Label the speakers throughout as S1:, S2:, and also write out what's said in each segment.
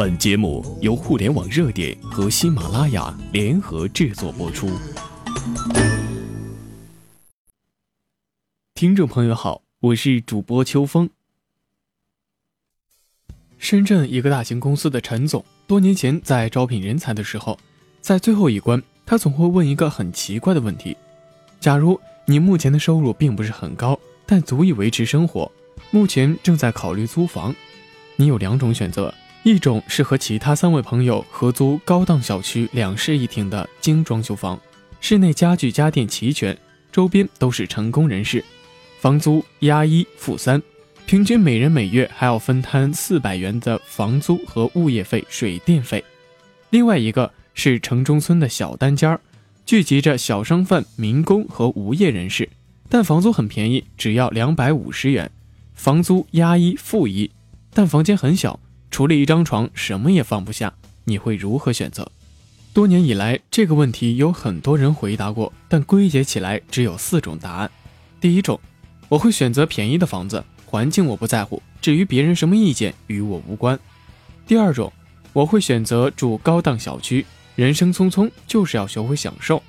S1: 本节目由互联网热点和喜马拉雅联合制作播出。听众朋友好，我是主播秋风。深圳一个大型公司的陈总，多年前在招聘人才的时候，在最后一关，他总会问一个很奇怪的问题：假如你目前的收入并不是很高，但足以维持生活，目前正在考虑租房，你有两种选择。一种是和其他三位朋友合租高档小区两室一厅的精装修房，室内家具家电齐全，周边都是成功人士，房租押一付三，平均每人每月还要分摊四百元的房租和物业费、水电费。另外一个是城中村的小单间儿，聚集着小商贩、民工和无业人士，但房租很便宜，只要两百五十元，房租押一付一，但房间很小。除了一张床，什么也放不下，你会如何选择？多年以来，这个问题有很多人回答过，但归结起来只有四种答案。第一种，我会选择便宜的房子，环境我不在乎，至于别人什么意见与我无关。第二种，我会选择住高档小区，人生匆匆，就是要学会享受。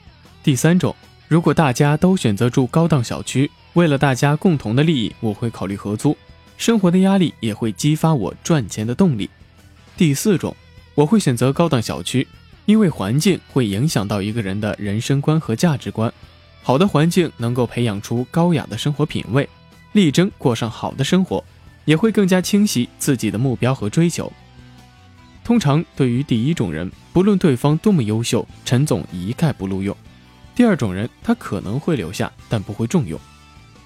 S1: 第三种，如果大家都选择住高档小区，为了大家共同的利益，我会考虑合租。生活的压力也会激发我赚钱的动力。第四种，我会选择高档小区，因为环境会影响到一个人的人生观和价值观。好的环境能够培养出高雅的生活品味，力争过上好的生活，也会更加清晰自己的目标和追求。通常对于第一种人，不论对方多么优秀，陈总一概不录用。第二种人，他可能会留下，但不会重用，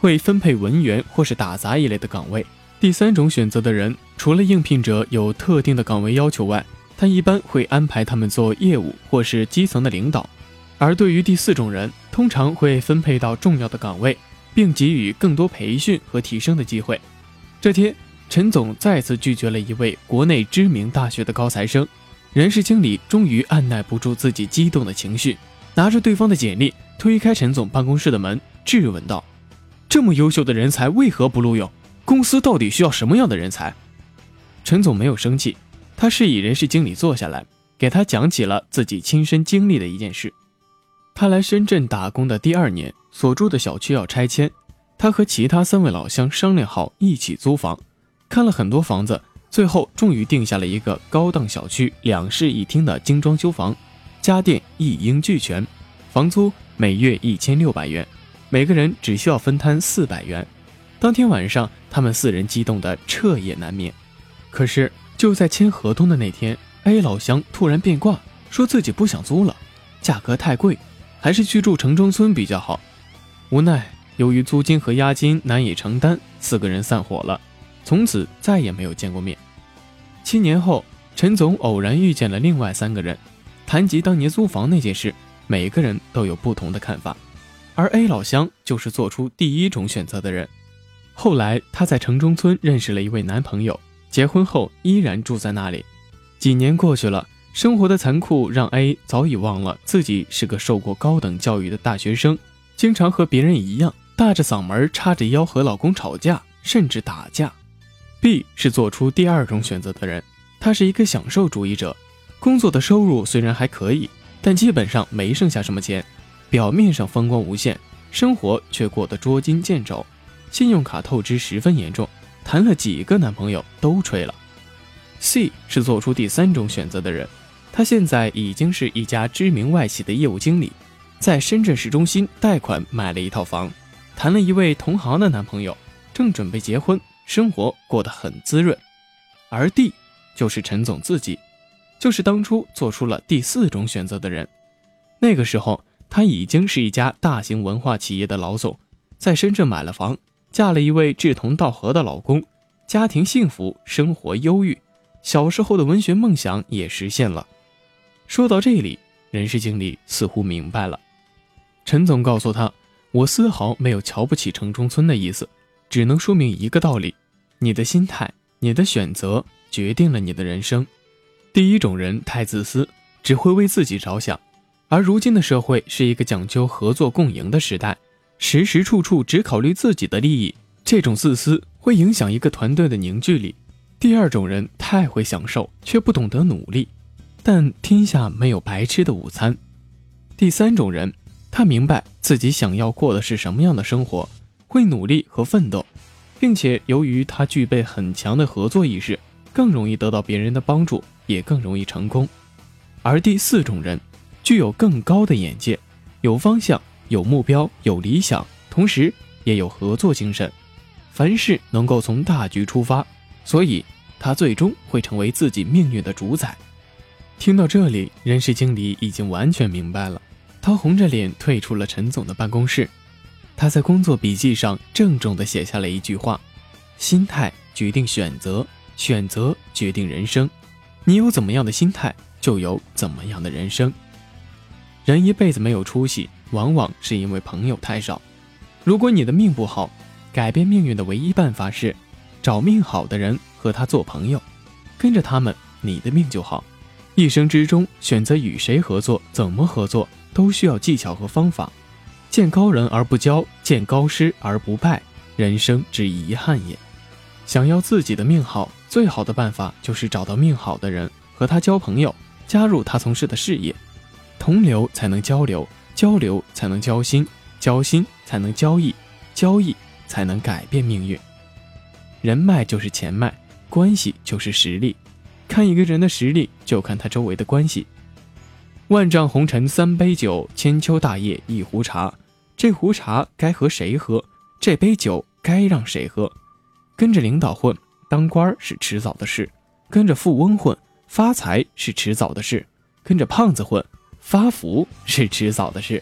S1: 会分配文员或是打杂一类的岗位。第三种选择的人，除了应聘者有特定的岗位要求外，他一般会安排他们做业务或是基层的领导。而对于第四种人，通常会分配到重要的岗位，并给予更多培训和提升的机会。这天，陈总再次拒绝了一位国内知名大学的高材生，人事经理终于按耐不住自己激动的情绪，拿着对方的简历推开陈总办公室的门，质问道：“这么优秀的人才为何不录用？”公司到底需要什么样的人才？陈总没有生气，他示意人事经理坐下来，给他讲起了自己亲身经历的一件事。他来深圳打工的第二年，所住的小区要拆迁，他和其他三位老乡商量好一起租房，看了很多房子，最后终于定下了一个高档小区两室一厅的精装修房，家电一应俱全，房租每月一千六百元，每个人只需要分摊四百元。当天晚上，他们四人激动得彻夜难眠。可是就在签合同的那天，A 老乡突然变卦，说自己不想租了，价格太贵，还是去住城中村比较好。无奈，由于租金和押金难以承担，四个人散伙了，从此再也没有见过面。七年后，陈总偶然遇见了另外三个人，谈及当年租房那件事，每个人都有不同的看法，而 A 老乡就是做出第一种选择的人。后来，她在城中村认识了一位男朋友，结婚后依然住在那里。几年过去了，生活的残酷让 A 早已忘了自己是个受过高等教育的大学生，经常和别人一样大着嗓门、叉着腰和老公吵架，甚至打架。B 是做出第二种选择的人，他是一个享受主义者，工作的收入虽然还可以，但基本上没剩下什么钱，表面上风光无限，生活却过得捉襟见肘。信用卡透支十分严重，谈了几个男朋友都吹了。C 是做出第三种选择的人，他现在已经是一家知名外企的业务经理，在深圳市中心贷款买了一套房，谈了一位同行的男朋友，正准备结婚，生活过得很滋润。而 D 就是陈总自己，就是当初做出了第四种选择的人。那个时候他已经是一家大型文化企业的老总，在深圳买了房。嫁了一位志同道合的老公，家庭幸福，生活优裕，小时候的文学梦想也实现了。说到这里，人事经理似乎明白了。陈总告诉他：“我丝毫没有瞧不起城中村的意思，只能说明一个道理：你的心态，你的选择，决定了你的人生。第一种人太自私，只会为自己着想，而如今的社会是一个讲究合作共赢的时代。”时时处处只考虑自己的利益，这种自私会影响一个团队的凝聚力。第二种人太会享受，却不懂得努力，但天下没有白吃的午餐。第三种人，他明白自己想要过的是什么样的生活，会努力和奋斗，并且由于他具备很强的合作意识，更容易得到别人的帮助，也更容易成功。而第四种人，具有更高的眼界，有方向、有目标、有理想，同时也有合作精神，凡事能够从大局出发，所以他最终会成为自己命运的主宰。听到这里，人事经理已经完全明白了。他红着脸退出了陈总的办公室。他在工作笔记上郑重地写下了一句话：“心态决定选择，选择决定人生。你有怎么样的心态，就有怎么样的人生。”人一辈子没有出息，往往是因为朋友太少。如果你的命不好，改变命运的唯一办法是找命好的人和他做朋友，跟着他们，你的命就好。一生之中，选择与谁合作，怎么合作，都需要技巧和方法。见高人而不骄，见高师而不败，人生之遗憾也。想要自己的命好，最好的办法就是找到命好的人，和他交朋友，加入他从事的事业。同流才能交流，交流才能交心，交心才能交易，交易才能改变命运。人脉就是钱脉，关系就是实力。看一个人的实力，就看他周围的关系。万丈红尘三杯酒，千秋大业一壶茶。这壶茶该和谁喝？这杯酒该让谁喝？跟着领导混，当官是迟早的事；跟着富翁混，发财是迟早的事；跟着胖子混，发福是迟早的事。